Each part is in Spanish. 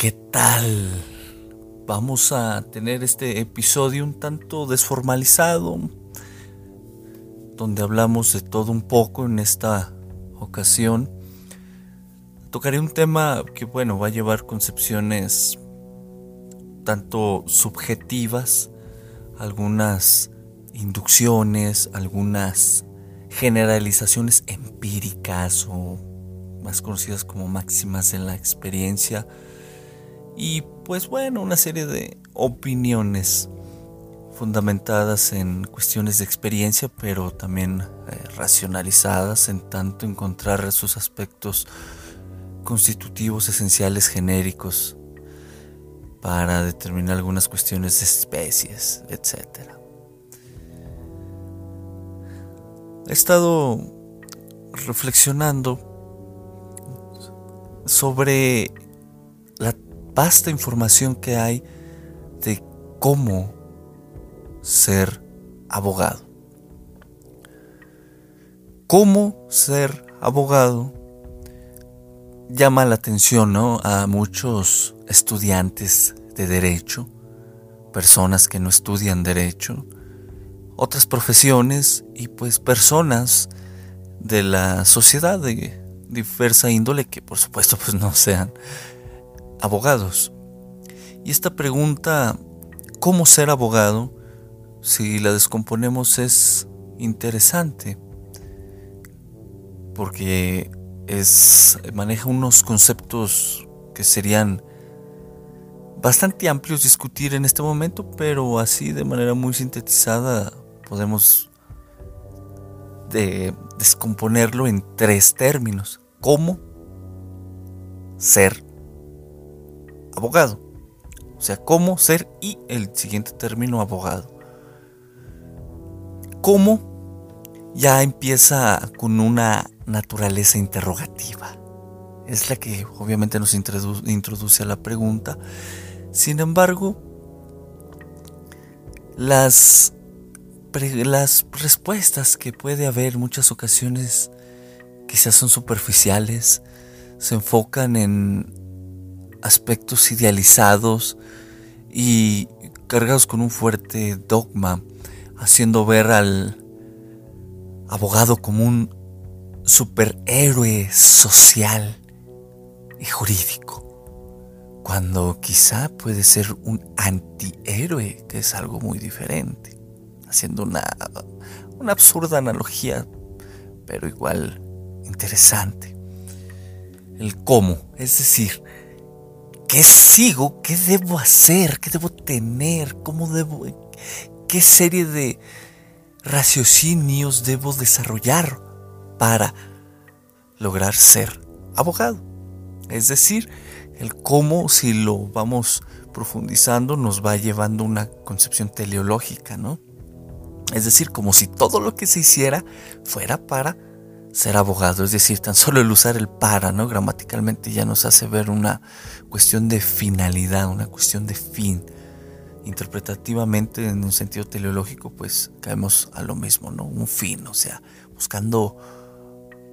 ¿Qué tal? Vamos a tener este episodio un tanto desformalizado, donde hablamos de todo un poco en esta ocasión. Tocaré un tema que, bueno, va a llevar concepciones tanto subjetivas, algunas inducciones, algunas generalizaciones empíricas o más conocidas como máximas en la experiencia y pues bueno, una serie de opiniones fundamentadas en cuestiones de experiencia, pero también eh, racionalizadas en tanto encontrar sus aspectos constitutivos esenciales genéricos para determinar algunas cuestiones de especies, etc. He estado reflexionando sobre vasta información que hay de cómo ser abogado. ¿Cómo ser abogado? Llama la atención a muchos estudiantes de derecho, personas que no estudian derecho, otras profesiones y pues personas de la sociedad de diversa índole que por supuesto pues no sean abogados. Y esta pregunta, ¿cómo ser abogado? si la descomponemos es interesante porque es maneja unos conceptos que serían bastante amplios discutir en este momento, pero así de manera muy sintetizada podemos de descomponerlo en tres términos. ¿Cómo ser abogado? O sea, cómo ser y el siguiente término abogado cómo ya empieza con una naturaleza interrogativa. Es la que obviamente nos introduce a la pregunta. Sin embargo, las, las respuestas que puede haber muchas ocasiones quizás son superficiales, se enfocan en aspectos idealizados y cargados con un fuerte dogma haciendo ver al abogado como un superhéroe social y jurídico, cuando quizá puede ser un antihéroe, que es algo muy diferente, haciendo una, una absurda analogía, pero igual interesante. El cómo, es decir, ¿qué sigo? ¿Qué debo hacer? ¿Qué debo tener? ¿Cómo debo qué serie de raciocinios debo desarrollar para lograr ser abogado. Es decir, el cómo, si lo vamos profundizando, nos va llevando una concepción teleológica, ¿no? Es decir, como si todo lo que se hiciera fuera para ser abogado. Es decir, tan solo el usar el para, ¿no? Gramaticalmente ya nos hace ver una cuestión de finalidad, una cuestión de fin interpretativamente en un sentido teleológico, pues caemos a lo mismo, ¿no? Un fin, o sea, buscando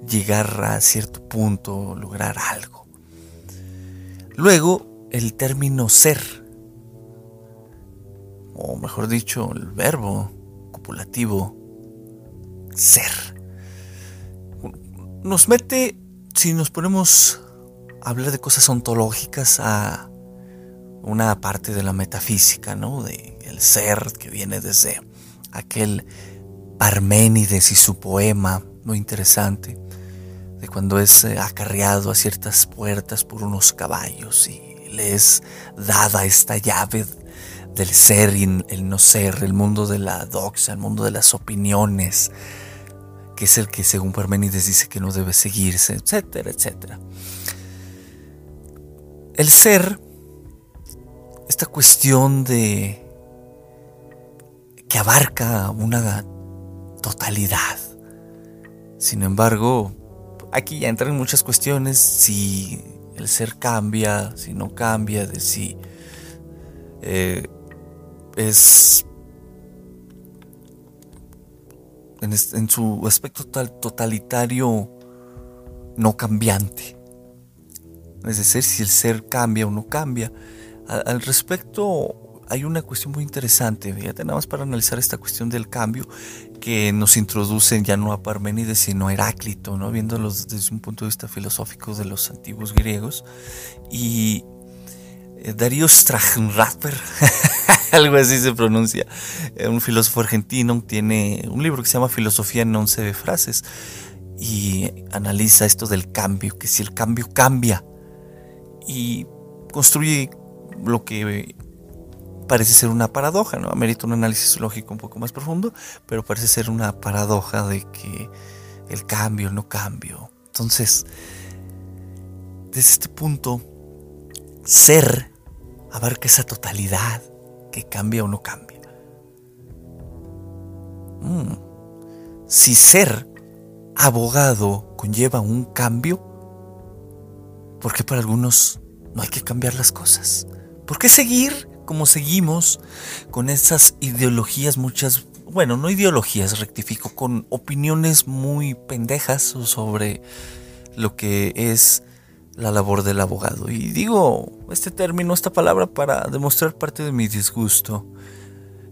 llegar a cierto punto, lograr algo. Luego, el término ser, o mejor dicho, el verbo copulativo ser, nos mete, si nos ponemos a hablar de cosas ontológicas, a una parte de la metafísica, ¿no? De el ser que viene desde aquel Parménides y su poema muy interesante, de cuando es eh, acarreado a ciertas puertas por unos caballos y le es dada esta llave del ser y el no ser, el mundo de la doxa, el mundo de las opiniones, que es el que según Parménides dice que no debe seguirse, etcétera, etcétera. El ser esta cuestión de que abarca una totalidad. Sin embargo, aquí ya entran muchas cuestiones, si el ser cambia, si no cambia, de si eh, es en, su aspecto totalitario no cambiante. Es decir, si el ser cambia o no cambia. Al respecto, hay una cuestión muy interesante, fíjate, nada más para analizar esta cuestión del cambio que nos introducen ya no a Parménides sino a Heráclito, ¿no? viéndolo desde un punto de vista filosófico de los antiguos griegos. Y eh, Darío Strachenratper, algo así se pronuncia, eh, un filósofo argentino, tiene un libro que se llama Filosofía en 11 frases y analiza esto del cambio, que si el cambio cambia y construye lo que parece ser una paradoja, ¿no? Amerita un análisis lógico un poco más profundo, pero parece ser una paradoja de que el cambio, no cambio. Entonces, desde este punto, ser abarca esa totalidad cambia o no cambia. Mm. Si ser abogado conlleva un cambio, ¿por qué para algunos no hay que cambiar las cosas? ¿Por qué seguir como seguimos con esas ideologías muchas, bueno, no ideologías, rectifico, con opiniones muy pendejas sobre lo que es la labor del abogado? Y digo este término, esta palabra para demostrar parte de mi disgusto.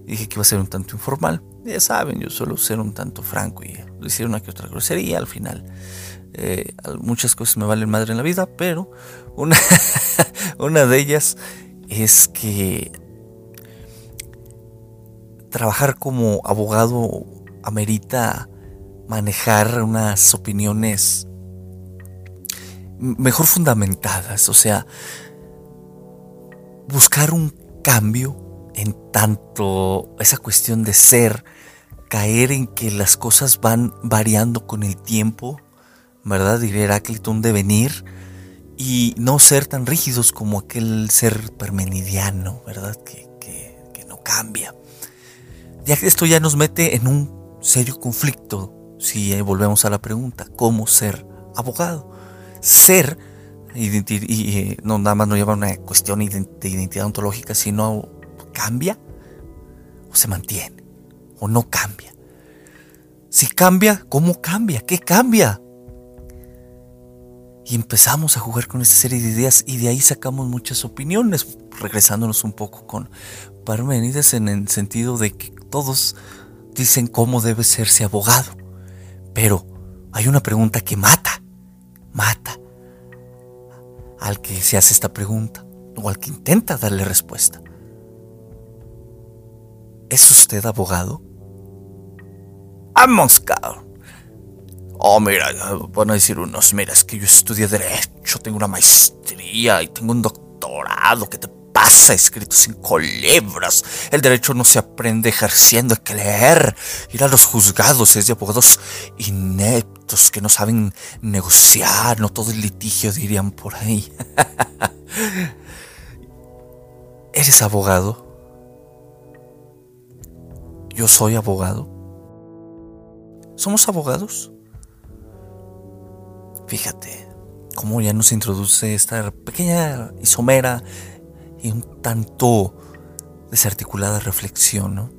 Dije que iba a ser un tanto informal. Ya saben, yo suelo ser un tanto franco y decir una que otra grosería al final. Eh, muchas cosas me valen madre en la vida, pero una, una de ellas es que trabajar como abogado amerita manejar unas opiniones mejor fundamentadas, o sea, buscar un cambio en tanto esa cuestión de ser, caer en que las cosas van variando con el tiempo, ¿verdad? Diría Heráclito, un devenir y no ser tan rígidos como aquel ser permenidiano, ¿verdad? Que, no cambia. Ya que esto ya nos mete en un serio conflicto, si volvemos a la pregunta, ¿cómo ser abogado? Ser, y, no nada más no lleva una cuestión de identidad ontológica, sino cambia o se mantiene, o no cambia. Si cambia, ¿cómo cambia? ¿Qué cambia? Y empezamos a jugar con esta serie de ideas y de ahí sacamos muchas opiniones, regresándonos un poco con Parmenides en el sentido de que todos dicen cómo debe serse abogado. Pero hay una pregunta que mata, mata al que se hace esta pregunta o al que intenta darle respuesta. ¿Es usted abogado? ¡Vamos, cabrón! Oh, mira, van a decir unos, mira, es que yo estudié Derecho, tengo una maestría y tengo un doctorado. ¿Qué te pasa? Escrito cinco libros. El derecho no se aprende ejerciendo, hay que leer. Ir a los juzgados es de abogados ineptos que no saben negociar, no todo el litigio dirían por ahí. ¿Eres abogado? Yo soy abogado. ¿Somos abogados? Fíjate cómo ya nos introduce esta pequeña y somera y un tanto desarticulada reflexión, ¿no?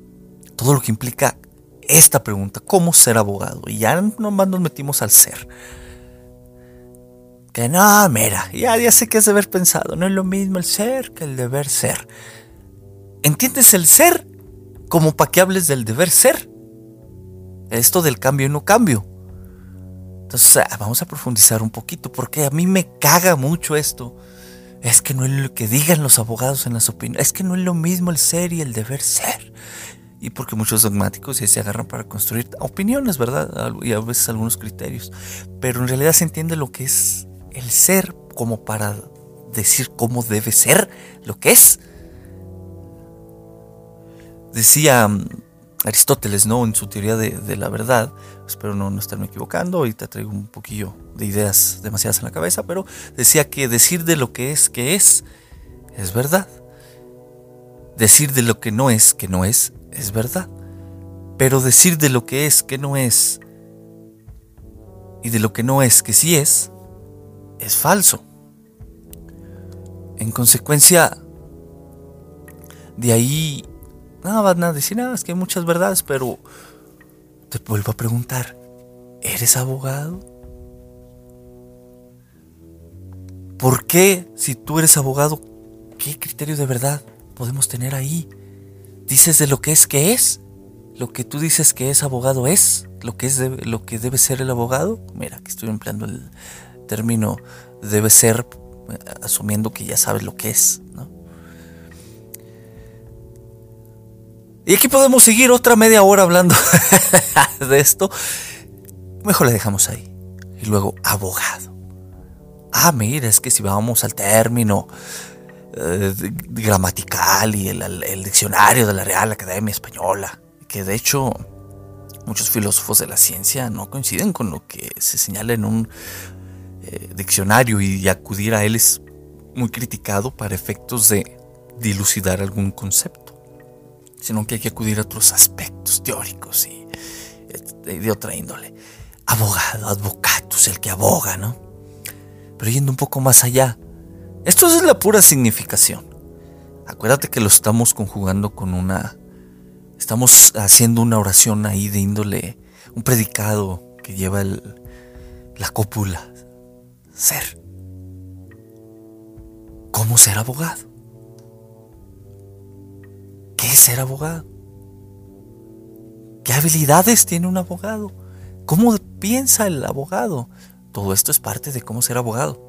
Todo lo que implica esta pregunta, ¿cómo ser abogado? Y ya nomás nos metimos al ser. Que no, mira, ya, ya sé que es deber pensado, no es lo mismo el ser que el deber ser. ¿Entiendes el ser como para que hables del deber ser? Esto del cambio y no cambio. Entonces, ah, vamos a profundizar un poquito, porque a mí me caga mucho esto. Es que no es lo que digan los abogados en las opiniones. Es que no es lo mismo el ser y el deber ser. Y porque muchos dogmáticos se agarran para construir opiniones, ¿verdad? Y a veces algunos criterios. Pero en realidad se entiende lo que es el ser como para decir cómo debe ser lo que es. Decía mm, Aristóteles, ¿no? En su teoría de, la verdad, espero no, no estarme equivocando, ahorita traigo un poquillo de ideas demasiadas en la cabeza, pero decía que decir de lo que es que es, es verdad. Decir de lo que no es que no es, es verdad. Pero decir de lo que es que no es y de lo que no es que sí es, es falso. En consecuencia, de ahí no van a decir nada, es que hay muchas verdades, pero te vuelvo a preguntar, ¿eres abogado? ¿Por qué, si tú eres abogado, qué criterio de verdad podemos tener ahí? ¿Dices de lo que es que es? ¿Lo que tú dices que es abogado es? ¿Lo que, es lo que debe ser el abogado? Mira, que estoy empleando el término debe ser, asumiendo que ya sabes lo que es, ¿no? Y aquí podemos seguir otra media hora hablando de esto. Mejor le dejamos ahí. Y luego, abogado. Ah, mira, es que si vamos al término eh, gramatical y el, diccionario de la Real Academia Española, que de hecho muchos filósofos de la ciencia no coinciden con lo que se señala en un eh, diccionario y acudir a él es muy criticado para efectos de dilucidar algún concepto sino que hay que acudir a otros aspectos teóricos y de otra índole. Abogado, advocatus, el que aboga, ¿no? Pero yendo un poco más allá, esto es la pura significación. Acuérdate que lo estamos conjugando con una... Estamos haciendo una oración ahí de índole, un predicado que lleva la cópula. Ser. ¿Cómo ser abogado? ¿Qué es ser abogado? ¿Qué habilidades tiene un abogado? ¿Cómo piensa el abogado? Todo esto es parte de cómo ser abogado.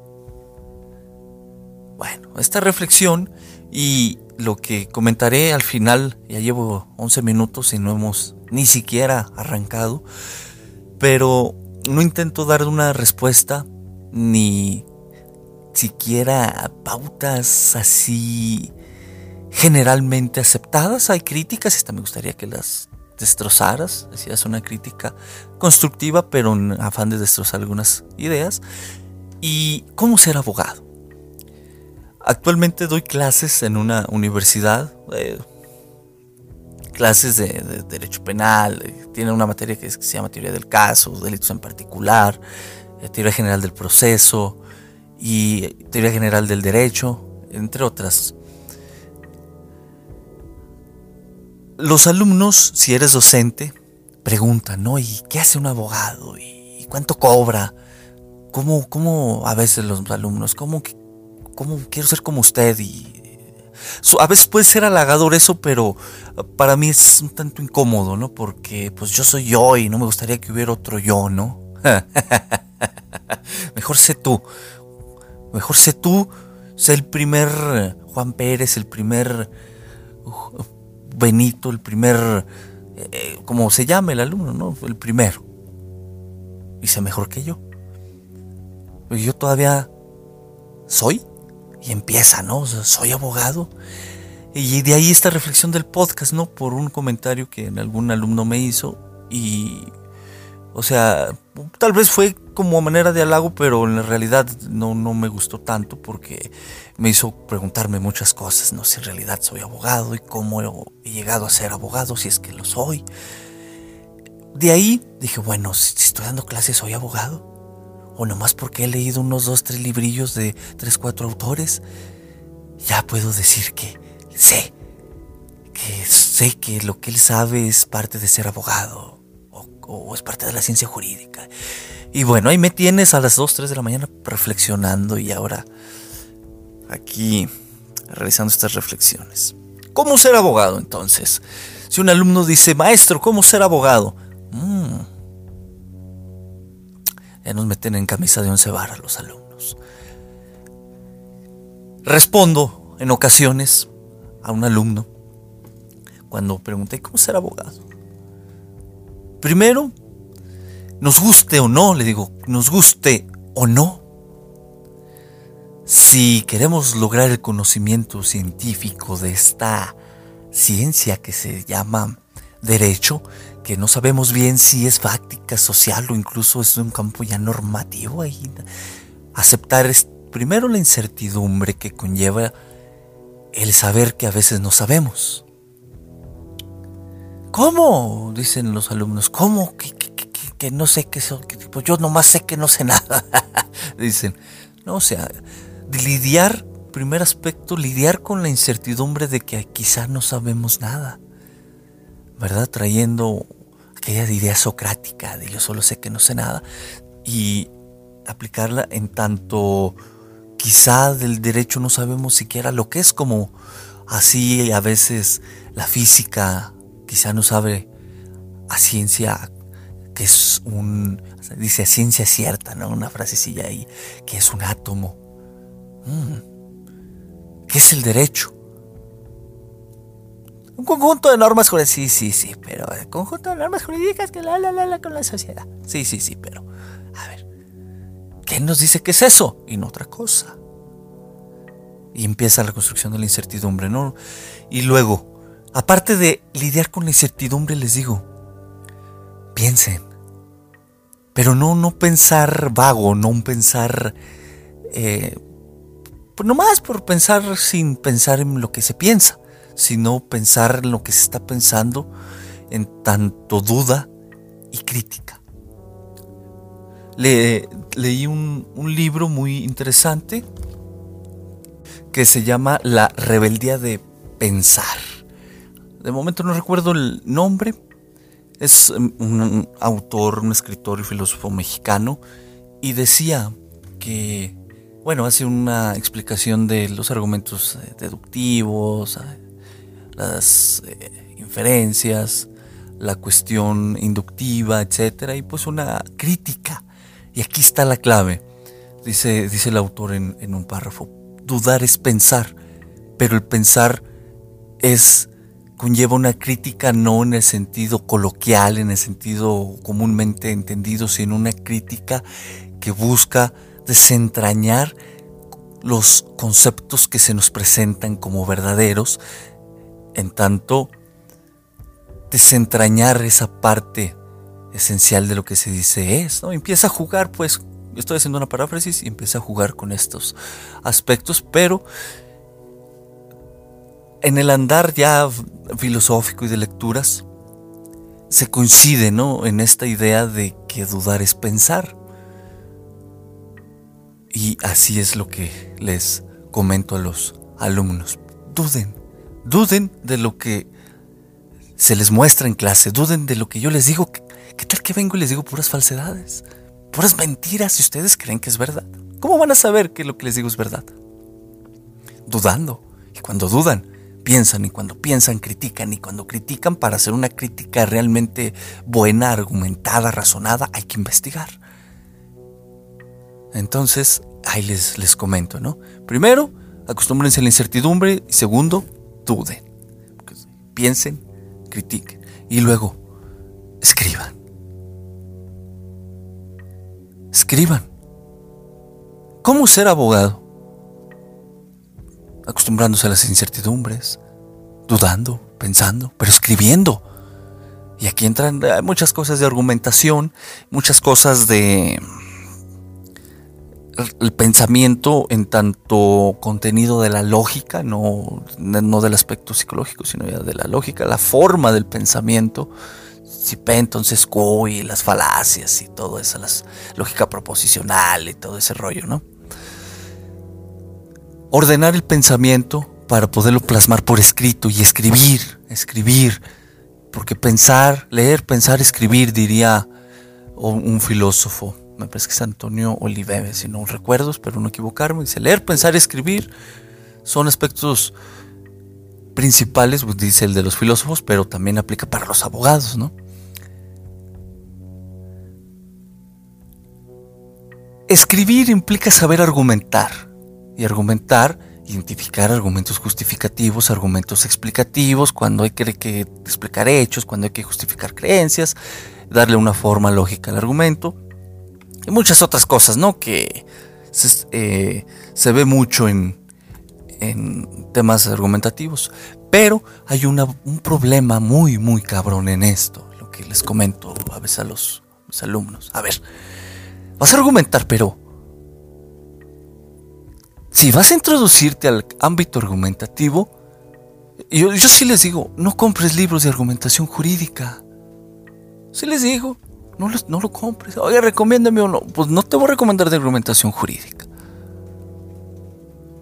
Bueno, esta reflexión y lo que comentaré al final, ya llevo 11 minutos y no hemos ni siquiera arrancado, pero no intento dar una respuesta ni siquiera pautas así generalmente aceptadas. Hay críticas, esta me gustaría que las destrozaras. Decías una crítica constructiva, pero en afán de destrozar algunas ideas. ¿Y cómo ser abogado? Actualmente doy clases en una universidad, eh, clases de, derecho penal, eh, tiene una materia que, se llama teoría del caso, delitos en particular, eh, teoría general del proceso y teoría general del derecho, entre otras los alumnos, si eres docente, preguntan, ¿no? ¿Y qué hace un abogado? ¿Y cuánto cobra? ¿Cómo, cómo a veces los alumnos, cómo, cómo quiero ser como usted? Y a veces puede ser halagador eso, pero para mí es un tanto incómodo, ¿no? Porque pues yo soy yo y no me gustaría que hubiera otro yo, ¿no? Mejor sé tú. Mejor sé tú. Sé el primer Juan Pérez, el primer Benito, el primer, eh, como se llama el alumno, ¿no? El primero. Y sé mejor que yo. Yo todavía soy. Y empieza, ¿no? soy abogado. Y de ahí esta reflexión del podcast, ¿no? Por un comentario que algún alumno me hizo. Y o sea, tal vez fue como manera de halago, pero en realidad no, no me gustó tanto porque me hizo preguntarme muchas cosas. No sé en realidad soy abogado y cómo he llegado a ser abogado, si es que lo soy. De ahí dije, bueno, si estoy dando clases, soy abogado. O nomás porque he leído unos dos, tres librillos de tres, cuatro autores, ya puedo decir que sé que sé que lo que él sabe es parte de ser abogado o, es parte de la ciencia jurídica. Y bueno, ahí me tienes a las 2, 3 de la mañana reflexionando y ahora aquí realizando estas reflexiones. ¿Cómo ser abogado entonces? Si un alumno dice, maestro, ¿cómo ser abogado? Mm. Ya nos meten en camisa de once varas los alumnos. Respondo en ocasiones a un alumno cuando pregunté cómo ser abogado. Primero, nos guste o no, le digo, nos guste o no. Si queremos lograr el conocimiento científico de esta ciencia que se llama derecho, que no sabemos bien si es fáctica, social o incluso es un campo ya normativo, ahí aceptar es primero la incertidumbre que conlleva el saber que a veces no sabemos. ¿Cómo? Dicen los alumnos. ¿Cómo? Que, no sé qué son. Pues yo nomás sé que no sé nada. Dicen. No, o sea, lidiar, primer aspecto, lidiar con la incertidumbre de que quizá no sabemos nada. ¿Verdad? Trayendo aquella idea socrática de yo solo sé que no sé nada. Y aplicarla en tanto quizá del derecho no sabemos siquiera lo que es como así a veces la física quizá no sabe a ciencia que es un, dice a ciencia cierta, ¿no? Una frasecilla ahí, que es un átomo. Mm. ¿Qué es el derecho? Un conjunto de normas jurídicas, sí, sí, sí, pero el conjunto de normas jurídicas que la, la, la, la con la sociedad. Sí, sí, sí, pero, a ver, ¿qué nos dice que es eso? Y no otra cosa. Y empieza la construcción de la incertidumbre, ¿no? Y luego, Aparte de lidiar con la incertidumbre, les digo, piensen. Pero no, no pensar vago, no un pensar... Eh, pues nomás por pensar sin pensar en lo que se piensa, sino pensar en lo que se está pensando en tanto duda y crítica. Le, leí un, un libro muy interesante que se llama La rebeldía de pensar de momento no recuerdo el nombre. Es um, un autor, un escritor y filósofo mexicano. Y decía que, bueno, hace una explicación de los argumentos deductivos, eh, las eh, inferencias, la cuestión inductiva, etcétera, y pues una crítica. Y aquí está la clave, dice, dice el autor en, en un párrafo. Dudar es pensar, pero el pensar es conlleva una crítica no en el sentido coloquial, en el sentido comúnmente entendido, sino una crítica que busca desentrañar los conceptos que se nos presentan como verdaderos, en tanto desentrañar esa parte esencial de lo que se dice es, ¿no? Empieza a jugar, pues, estoy haciendo una paráfrasis y empieza a jugar con estos aspectos, pero en el andar ya filosófico y de lecturas, se coincide ¿no? en esta idea de que dudar es pensar. Y así es lo que les comento a los alumnos. Duden, duden de lo que se les muestra en clase, duden de lo que yo les digo. ¿Qué tal que vengo y les digo puras falsedades? Puras mentiras si ustedes creen que es verdad. ¿Cómo van a saber que lo que les digo es verdad? Dudando. Y cuando dudan, piensan y cuando piensan critican y cuando critican para hacer una crítica realmente buena, argumentada, razonada, hay que investigar. Entonces, ahí les, les comento, ¿no? Primero, acostúmbrense a la incertidumbre y segundo, duden. Piensen, critiquen y luego, escriban. Escriban. ¿Cómo ser abogado? acostumbrándose a las incertidumbres, dudando, pensando, pero escribiendo. Y aquí entran eh, muchas cosas de argumentación, muchas cosas de el pensamiento en tanto contenido de la lógica, no, no del aspecto psicológico, sino ya de la lógica, la forma del pensamiento. Si entonces Q y las falacias y todo eso, la lógica proposicional y todo ese rollo, ¿no? Ordenar el pensamiento para poderlo plasmar por escrito y escribir, escribir. Porque pensar, leer, pensar, escribir, diría un filósofo, me parece que es Antonio Oliveve, si no recuerdo, pero no equivocarme, dice leer, pensar, escribir son aspectos principales, pues, dice el de los filósofos, pero también aplica para los abogados, ¿no? Escribir implica saber argumentar y argumentar, identificar argumentos justificativos, argumentos explicativos, cuando hay que, explicar hechos, cuando hay que justificar creencias, darle una forma lógica al argumento y muchas otras cosas, ¿no? Que se, eh, ve mucho en, en, temas argumentativos. Pero hay un problema muy, muy cabrón en esto, lo que les comento a veces a los, los alumnos. A ver, Vas a argumentar, pero si vas a introducirte al ámbito argumentativo, yo, yo sí les digo, no compres libros de argumentación jurídica. Sí les digo, no, no lo compres. Oye, recomiéndame o no. Pues no te voy a recomendar de argumentación jurídica.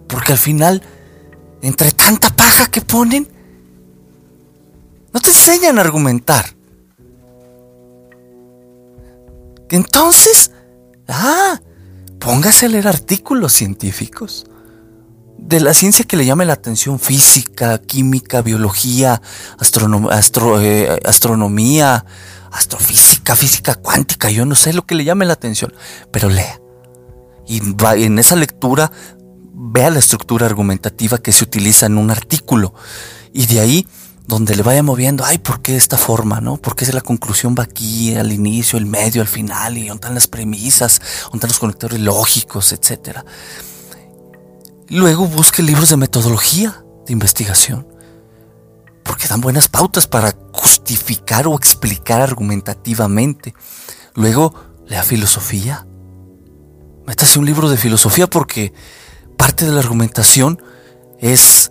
Porque al final, entre tanta paja que ponen, no te enseñan a argumentar. Entonces, Ah, póngase a leer artículos científicos. De la ciencia que le llame la atención, física, química, biología, eh, astronomía, astrofísica, física cuántica, yo no sé lo que le llame la atención, pero lea. Y en esa lectura vea la estructura argumentativa que se utiliza en un artículo. Y de ahí donde le vaya moviendo, ay, ¿por qué esta forma, no? ¿Por qué la conclusión va aquí, al inicio, el medio, al final? ¿Y dónde están las premisas? ¿Dónde están los conectores lógicos, etcétera? Luego busque libros de metodología de investigación, porque dan buenas pautas para justificar o explicar argumentativamente. Luego, lea filosofía. Métase un libro de filosofía porque parte de la argumentación es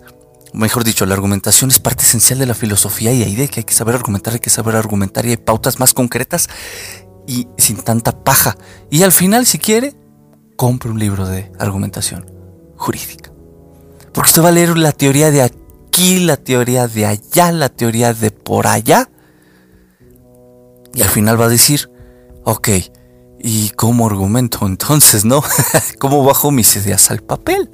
mejor dicho, la argumentación es parte esencial de la filosofía y ahí de que hay que saber argumentar, hay que saber argumentar y hay pautas más concretas y sin tanta paja. Y al final, si quiere, compre un libro de argumentación jurídica. Porque usted va a leer la teoría de la teoría de allá, la teoría de por allá. Y al final va a decir, ok, ¿y cómo argumento entonces, no? ¿Cómo bajo mis ideas al papel?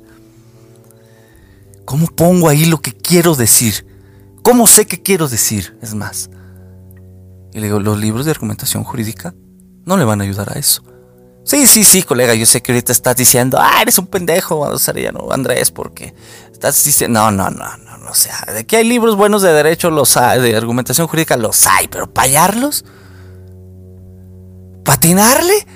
¿Cómo pongo ahí lo que quiero decir? ¿Cómo sé qué quiero decir? Es más. Y le digo, los libros de argumentación jurídica no le van a ayudar a eso. Sí, sí, sí, colega, yo sé que ahorita estás diciendo, ah, eres un pendejo, no, Andrés, porque estás diciendo, no, no, no, no, no, o sea, de que hay libros buenos de derecho, los hay, de argumentación jurídica, los hay, pero payarlos, patinarle,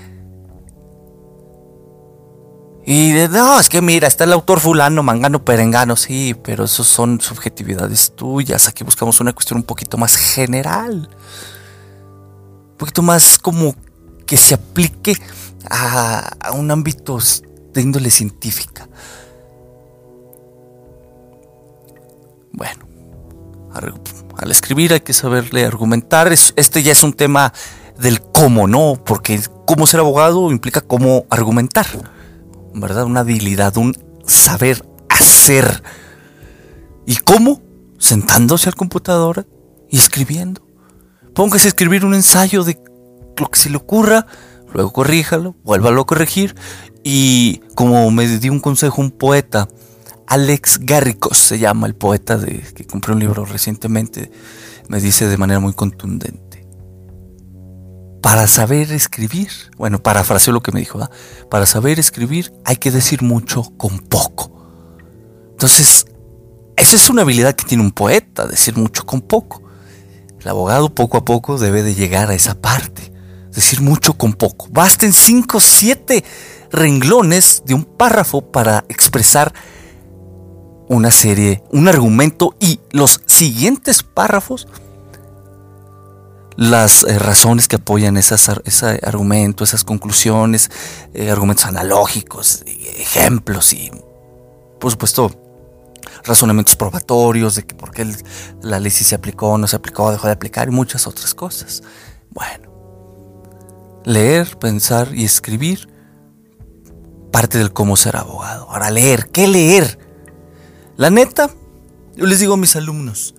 y de, no, es que mira, está el autor fulano, mangano, perengano, sí, pero esos son subjetividades tuyas. Aquí buscamos una cuestión un poquito más general. Un poquito más como que se aplique a, un ámbito de índole científica. Bueno, al escribir hay que saberle argumentar. Este ya es un tema del cómo, ¿no? Porque cómo ser abogado implica cómo argumentar. ¿verdad? Una habilidad, un saber hacer. ¿Y cómo? Sentándose al computador y escribiendo. Póngase a escribir un ensayo de lo que se le ocurra, luego corríjalo, vuélvalo a corregir. Y como me dio un consejo un poeta, Alex Garricos se llama el poeta que compré un libro recientemente, me dice de manera muy contundente para saber escribir, bueno, parafraseo lo que me dijo, para saber escribir hay que decir mucho con poco. Entonces, esa es una habilidad que tiene un poeta, decir mucho con poco. El abogado poco a poco debe de llegar a esa parte, decir mucho con poco. Basten 5 o 7 renglones de un párrafo para expresar una serie, un argumento y los siguientes párrafos las eh, razones que apoyan ese argumento, esas conclusiones, eh, argumentos analógicos, ejemplos y, por supuesto, razonamientos probatorios de que por qué la ley sí se aplicó, no se aplicó, dejó de aplicar y muchas otras cosas. Bueno, leer, pensar y escribir parte del cómo ser abogado. Ahora leer, ¿qué leer? La neta, Yo les digo a mis alumnos,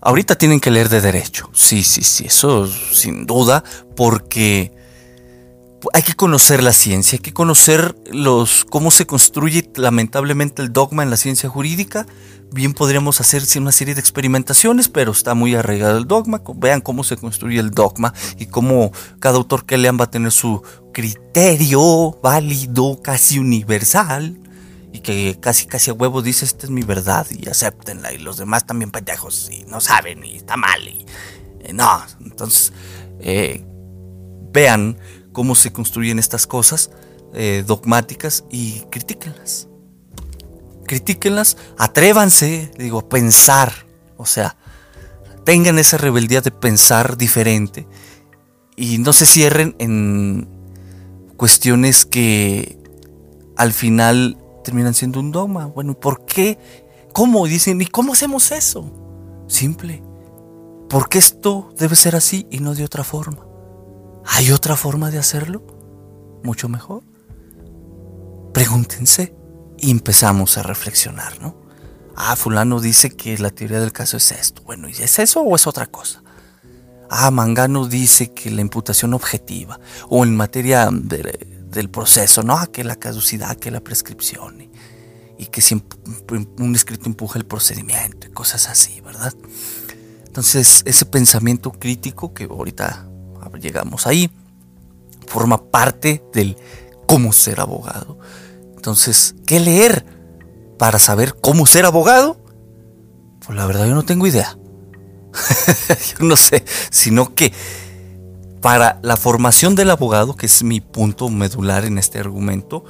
ahorita tienen que leer de derecho. Sí, sí, sí, eso sin duda, porque hay que conocer la ciencia, hay que conocer los cómo se construye lamentablemente el dogma en la ciencia jurídica. Bien podríamos hacer una serie de experimentaciones, pero está muy arraigado el dogma. Vean cómo se construye el dogma y cómo cada autor que lean va a tener su criterio válido, casi universal, y que casi casi a huevo dice esta es mi verdad y acéptenla y los demás también pendejos y no saben y está mal y no entonces eh, vean cómo se construyen estas cosas eh, dogmáticas y critíquenlas. Critíquenlas, atrévanse, digo, a pensar, o sea, tengan esa rebeldía de pensar diferente y no se cierren en cuestiones que al final terminan siendo un dogma. Bueno, ¿por qué? ¿Cómo? Dicen, ¿y cómo hacemos eso? Simple. Porque esto debe ser así y no de otra forma. ¿Hay otra forma de hacerlo? Mucho mejor. Pregúntense y empezamos a reflexionar, ¿no? Ah, fulano dice que la teoría del caso es esto. Bueno, ¿y es eso o es otra cosa? Ah, Mangano dice que la imputación objetiva o en materia del proceso, ¿no? Que la caducidad, que la prescripción y, que si un escrito empuja el procedimiento y cosas así, ¿verdad? Entonces, ese pensamiento crítico que ahorita llegamos ahí, forma parte del cómo ser abogado. Entonces, ¿qué leer para saber cómo ser abogado? Pues la verdad yo no tengo idea. yo no sé, sino que para la formación del abogado, que es mi punto medular en este argumento,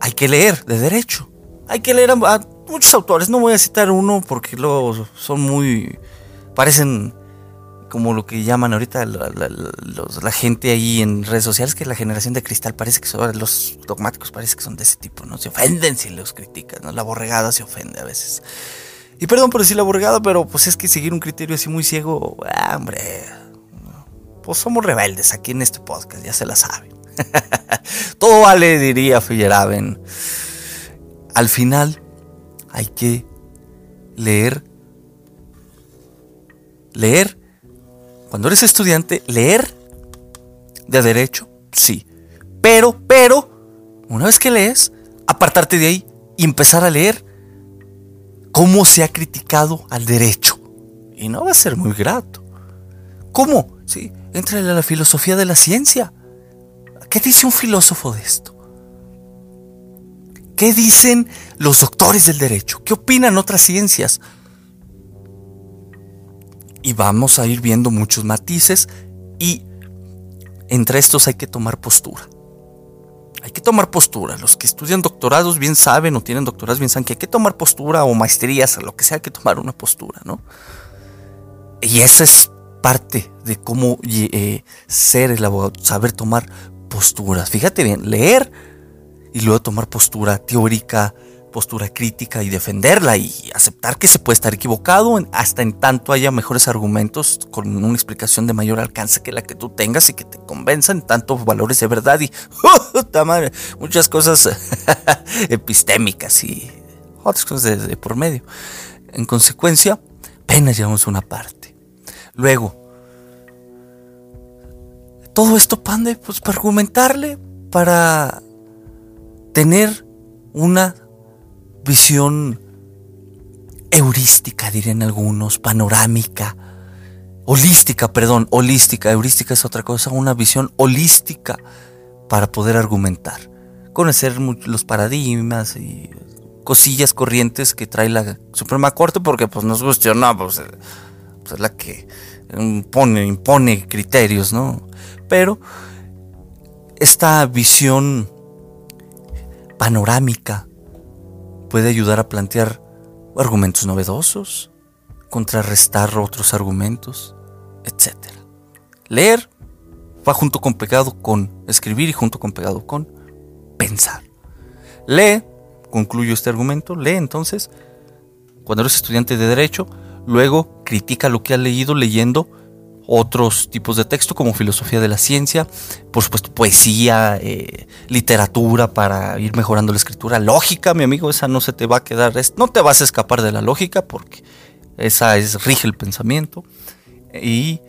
hay que leer de derecho. Hay que leer a, muchos autores, no voy a citar uno porque luego son muy... parecen como lo que llaman ahorita la, gente ahí en redes sociales, que la generación de cristal parece que son, los dogmáticos parece que son de ese tipo, ¿no? Se ofenden si los critican, ¿no? La borregada se ofende a veces. Y perdón por decir la borregada, pero pues es que seguir un criterio así muy ciego, ah, hombre, pues somos rebeldes aquí en este podcast, ya se la saben. Todo vale, diría Feyerabend. Al final hay que leer, leer cuando eres estudiante, leer de derecho, sí. Pero, pero, una vez que lees, apartarte de ahí y empezar a leer cómo se ha criticado al derecho. Y no va a ser muy grato. ¿Cómo? Sí, entra en la filosofía de la ciencia. ¿Qué dice un filósofo de esto? ¿Qué dicen los doctores del derecho? ¿Qué opinan otras ciencias? y vamos a ir viendo muchos matices y entre estos hay que tomar postura. Hay que tomar postura. Los que estudian doctorados bien saben o tienen doctorados bien saben que hay que tomar postura o maestrías, o lo que sea, hay que tomar una postura, ¿no? Y esa es parte de cómo eh, ser el abogado, saber tomar posturas. Fíjate bien, leer y luego tomar postura teórica, postura crítica y defenderla y aceptar que se puede estar equivocado hasta en tanto haya mejores argumentos con una explicación de mayor alcance que la que tú tengas y que te convenzan tantos valores de verdad y muchas cosas epistémicas y otras cosas de, por medio. En consecuencia, apenas llevamos una parte. Luego, todo esto, Pande, pues para argumentarle, para tener una visión heurística, dirían algunos, panorámica, holística, perdón, holística, heurística es otra cosa, una visión holística para poder argumentar, conocer los paradigmas y cosillas corrientes que trae la Suprema Corte, porque pues nos no, pues, pues, es la que impone, impone criterios, ¿no? Pero esta visión panorámica puede ayudar a plantear argumentos novedosos, contrarrestar otros argumentos, etc. Leer va junto con pegado con escribir y junto con pegado con pensar. Lee, concluyo este argumento, lee entonces, cuando eres estudiante de derecho, luego critica lo que has leído leyendo otros tipos de texto como filosofía de la ciencia, por supuesto poesía, eh, literatura para ir mejorando la escritura, lógica, mi amigo, esa no se te va a quedar, no te vas a escapar de la lógica porque esa es rige el pensamiento y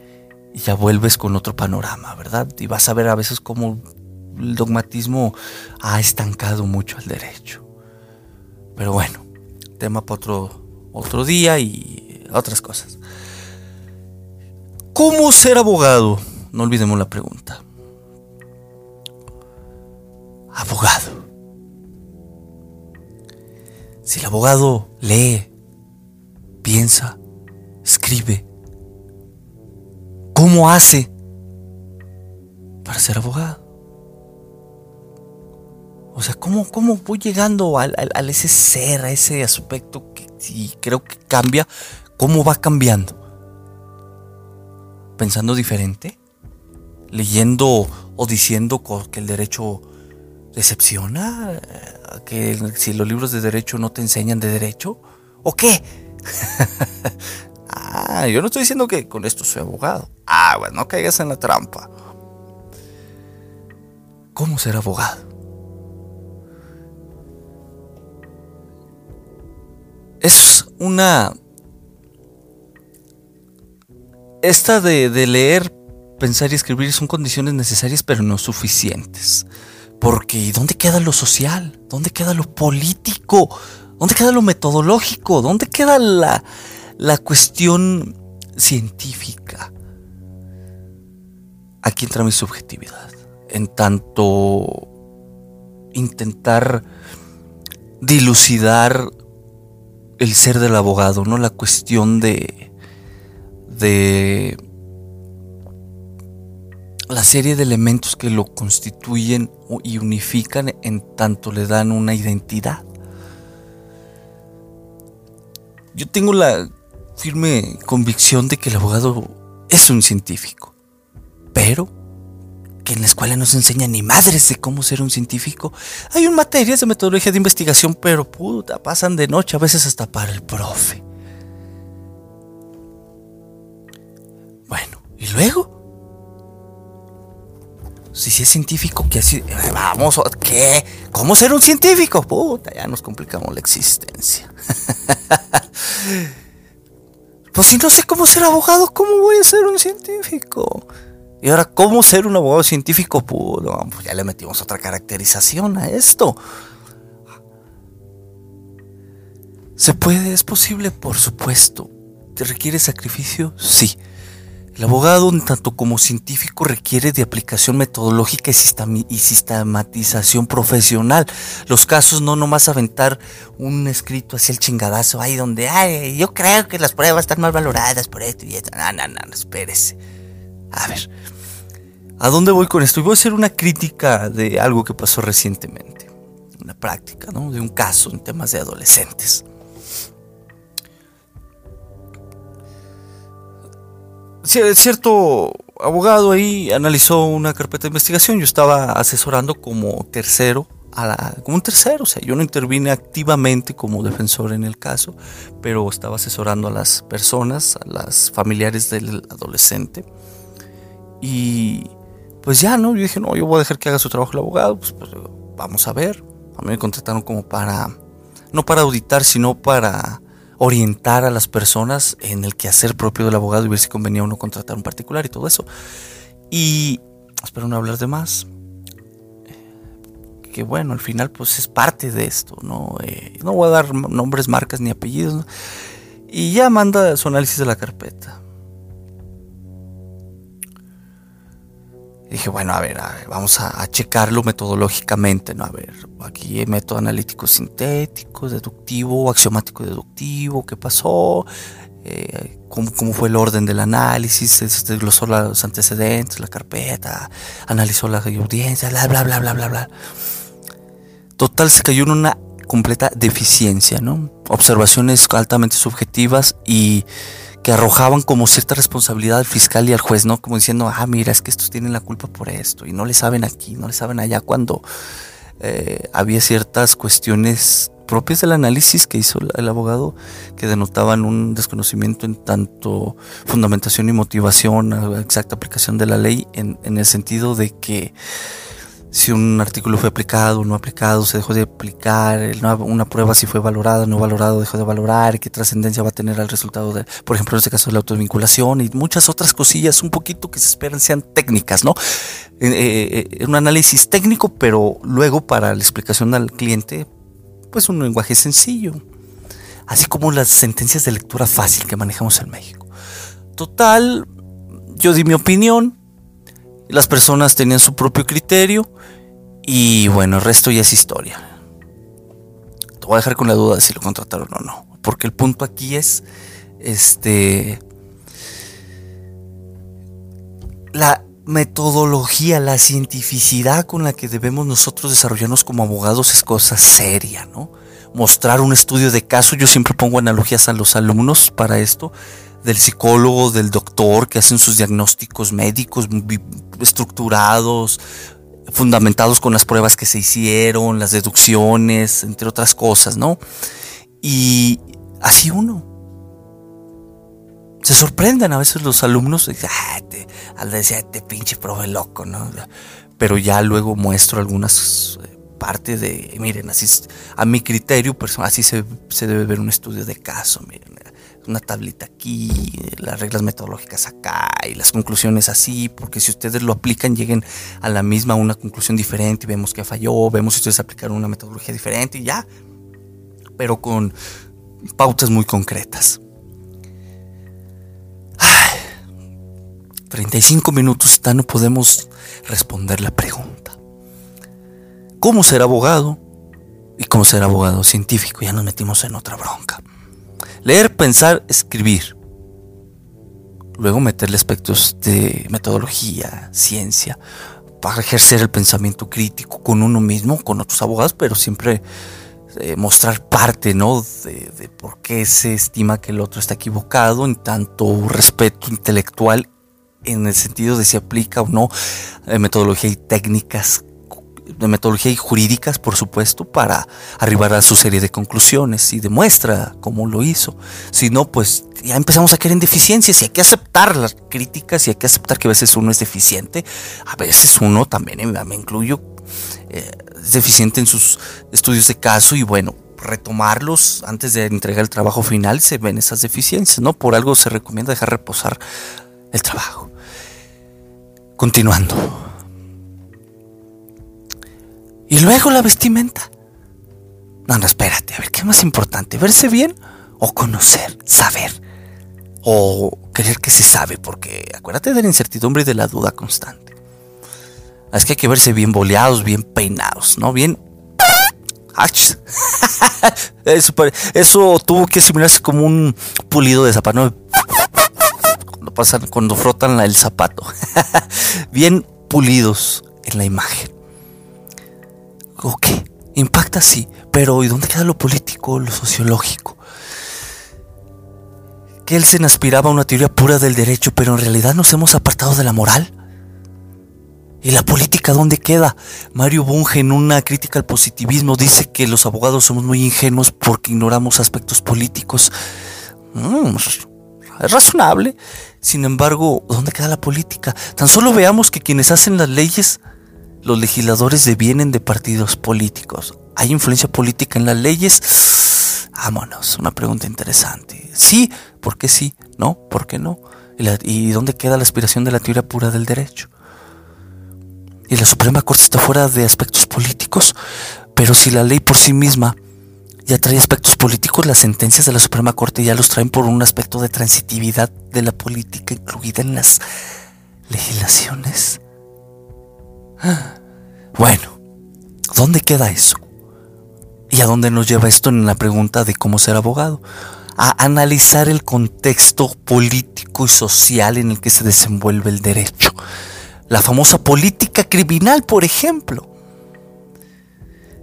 ya vuelves con otro panorama, ¿verdad? Y vas a ver a veces cómo el dogmatismo ha estancado mucho el derecho. Pero bueno, tema para otro, otro día y otras cosas. ¿Cómo ser abogado? No olvidemos la pregunta. Abogado. Si el abogado lee, piensa, escribe, ¿cómo hace para ser abogado? O sea, ¿cómo, cómo voy llegando a, ese ser, a ese aspecto que creo que cambia? ¿Cómo va cambiando? pensando diferente, leyendo o diciendo que el derecho decepciona, que si los libros de derecho no te enseñan de derecho, ¿o qué? ah, yo no estoy diciendo que con esto soy abogado. Ah, bueno, no caigas en la trampa. ¿Cómo ser abogado? Es una esta de, leer, pensar y escribir son condiciones necesarias pero no suficientes. Porque ¿dónde queda lo social? ¿Dónde queda lo político? ¿Dónde queda lo metodológico? ¿Dónde queda la, la cuestión científica? Aquí entra mi subjetividad. En tanto intentar dilucidar el ser del abogado, ¿no? La cuestión de de la serie de elementos que lo constituyen y unifican en tanto le dan una identidad. Yo tengo la firme convicción de que el abogado es un científico, pero que en la escuela no se enseña ni madres de cómo ser un científico. Hay un materias de metodología de investigación, pero puta, pasan de noche a veces hasta para el profe. ¿Y luego? Si sí es científico, ¿qué así? Eh, vamos, ¿qué? ¿Cómo ser un científico? Puta, ya nos complicamos la existencia. pues si no sé cómo ser abogado, ¿cómo voy a ser un científico? Y ahora, ¿cómo ser un abogado científico? Pues ya le metimos otra caracterización a esto. ¿Se puede? ¿Es posible? Por supuesto. ¿Te requiere sacrificio? Sí. El abogado, tanto como científico, requiere de aplicación metodológica y sistematización profesional. Los casos no nomás aventar un escrito hacia el chingadazo, ahí donde, ay, yo creo que las pruebas están mal valoradas por esto y esto. No, no, no, espérese. A ver, ¿a dónde voy con esto? Y voy a hacer una crítica de algo que pasó recientemente. Una práctica, ¿no? De un caso en temas de adolescentes. Cierto abogado ahí analizó una carpeta de investigación. Yo estaba asesorando como tercero, a como un tercero, o sea, yo no intervine activamente como defensor en el caso, pero estaba asesorando a las personas, a las familiares del adolescente. Y pues ya, ¿no? Yo dije, no, yo voy a dejar que haga su trabajo el abogado, pues, pues vamos a ver. A mí me contrataron como para, no para auditar, sino para orientar a las personas en el quehacer propio del abogado y ver si convenía uno contratar un particular y todo eso. Y espero no hablar de más. Que bueno, al final pues es parte de esto, ¿no? Eh, no voy a dar nombres, marcas ni apellidos. Y ya manda su análisis de la carpeta. Dije, bueno, a ver, vamos a, checarlo metodológicamente, ¿no? A ver, aquí hay método analítico sintético, deductivo, axiomático deductivo, ¿qué pasó? Eh, ¿cómo, fue el orden del análisis? Desglosó los antecedentes, la carpeta, analizó la audiencia, bla, bla, bla, bla, bla, bla. Total, se cayó en una completa deficiencia, ¿no? Observaciones altamente subjetivas y que arrojaban como cierta responsabilidad al fiscal y al juez, ¿no? Como diciendo, ah, mira, es que estos tienen la culpa por esto y no le saben aquí, no le saben allá, cuando eh, había ciertas cuestiones propias del análisis que hizo el abogado, que denotaban un desconocimiento en tanto fundamentación y motivación, exacta aplicación de la ley, en, en el sentido de que si un artículo fue aplicado o no aplicado, se dejó de aplicar, una prueba si fue valorada, no valorada, dejó de valorar, qué trascendencia va a tener al resultado de, por ejemplo, en este caso de la autovinculación y muchas otras cosillas un poquito que se esperan sean técnicas, ¿no? Eh, eh, eh, un análisis técnico, pero luego para la explicación al cliente, pues un lenguaje sencillo, así como las sentencias de lectura fácil que manejamos en México. Total, yo di mi opinión, las personas tenían su propio criterio y bueno, el resto ya es historia. Te voy a dejar con la duda de si lo contrataron o no. Porque el punto aquí es, este, la metodología, la cientificidad con la que debemos nosotros desarrollarnos como abogados es cosa seria, ¿no? Mostrar un estudio de caso, yo siempre pongo analogías a los alumnos para esto, del psicólogo, del doctor, que hacen sus diagnósticos médicos estructurados, fundamentados con las pruebas que se hicieron, las deducciones, entre otras cosas, ¿no? Y así uno. Se sorprenden a veces los alumnos, ah, al decir, te pinche profe loco, ¿no? Pero ya luego muestro algunas eh, partes de, miren, así a mi criterio, así se, se debe ver un estudio de caso, miren una tablita aquí, las reglas metodológicas acá y las conclusiones así, porque si ustedes lo aplican lleguen a la misma, una conclusión diferente y vemos que falló, vemos si ustedes aplicaron una metodología diferente y ya, pero con pautas muy concretas. 35 minutos ya no podemos responder la pregunta. ¿Cómo ser abogado? Y cómo ser abogado científico, ya nos metimos en otra bronca. Leer, pensar, escribir. Luego meterle aspectos de metodología, ciencia, para ejercer el pensamiento crítico con uno mismo, con otros abogados, pero siempre eh, mostrar parte, ¿no? De, por qué se estima que el otro está equivocado, en tanto respeto intelectual, en el sentido de si aplica o no eh, metodología y técnicas de metodología y jurídicas, por supuesto, para arribar a su serie de conclusiones y demuestra cómo lo hizo. Si no, pues ya empezamos a caer en deficiencias y hay que aceptar las críticas y hay que aceptar que a veces uno es deficiente. A veces uno también, eh, me incluyo, eh, es deficiente en sus estudios de caso y bueno, retomarlos antes de entregar el trabajo final se ven esas deficiencias, ¿no? Por algo se recomienda dejar reposar el trabajo. Continuando. Y luego la vestimenta. No, no, espérate, a ver, ¿qué es más importante? ¿Verse bien o conocer, saber? O creer que se sabe, porque acuérdate de la incertidumbre y de la duda constante. Es que hay que verse bien boleados, bien peinados, ¿no? Bien... eso, eso tuvo que asimilarse como un pulido de zapato. Cuando, pasan, cuando frotan el zapato. bien pulidos en la imagen. Ok, impacta sí, pero ¿y dónde queda lo político, lo sociológico? Kelsen aspiraba a una teoría pura del derecho, pero en realidad nos hemos apartado de la moral. ¿Y la política dónde queda? Mario Bunge en una crítica al positivismo dice que los abogados somos muy ingenuos porque ignoramos aspectos políticos. Mm, es razonable. Sin embargo, ¿dónde queda la política? Tan solo veamos que quienes hacen las leyes los legisladores devienen de partidos políticos. ¿Hay influencia política en las leyes? Vámonos, una pregunta interesante. Sí, ¿por qué sí? ¿No? ¿Por qué no? ¿Y, dónde queda la aspiración de la teoría pura del derecho? Y la Suprema Corte está fuera de aspectos políticos, pero si la ley por sí misma ya trae aspectos políticos, las sentencias de la Suprema Corte ya los traen por un aspecto de transitividad de la política incluida en las legislaciones. Bueno, ¿dónde queda eso? ¿Y a dónde nos lleva esto en la pregunta de cómo ser abogado? A analizar el contexto político y social en el que se desenvuelve el derecho. La famosa política criminal, por ejemplo.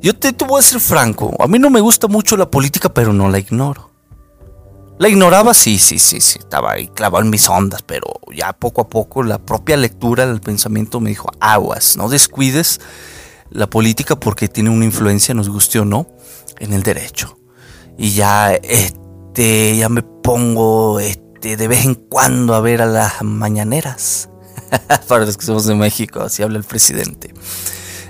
Yo te, te voy a ser franco, a mí no me gusta mucho la política, pero no la ignoro. La ignoraba, sí, sí, sí, sí, estaba ahí clavado en mis ondas, pero ya poco a poco la propia lectura del pensamiento me dijo, aguas, no descuides la política porque tiene una influencia, nos guste o no, en el derecho. Y ya, este, ya me pongo, este, de vez en cuando a ver a las mañaneras. Para los que somos de México, así habla el presidente.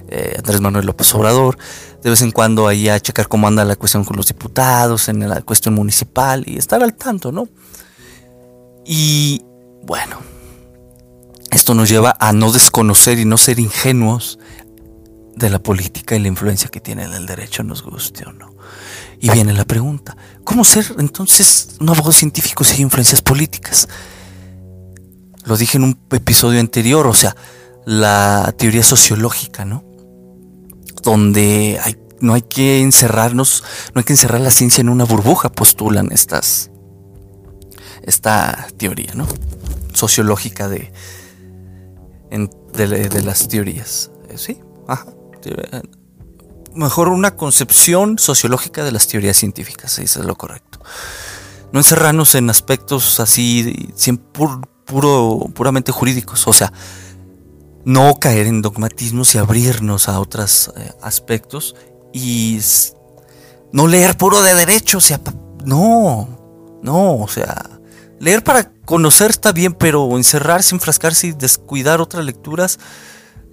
Eh, Andrés Manuel López Obrador. De vez en cuando ahí a checar cómo anda la cuestión con los diputados, en la cuestión municipal y estar al tanto, ¿no? Y bueno, esto nos lleva a no desconocer y no ser ingenuos de la política y la influencia que tiene en el derecho, nos guste o no. Y viene la pregunta, ¿cómo ser entonces un abogado científico hay influencias políticas? Lo dije en un episodio anterior, o sea, la teoría sociológica, ¿no? Donde no hay que encerrarnos, no hay que encerrar la ciencia en una burbuja, postulan estas, esta teoría, ¿no? Sociológica de, de, las teorías. Eh, sí, ajá. Eh, mejor una concepción sociológica de las teorías científicas, eso es lo correcto. No encerrarnos en aspectos así, puro, puramente jurídicos, o sea, no caer en dogmatismos y abrirnos a otros eh, aspectos y no leer puro de derecho, o sea, no, no, o sea, leer para conocer está bien, pero encerrarse, enfrascarse y descuidar otras lecturas,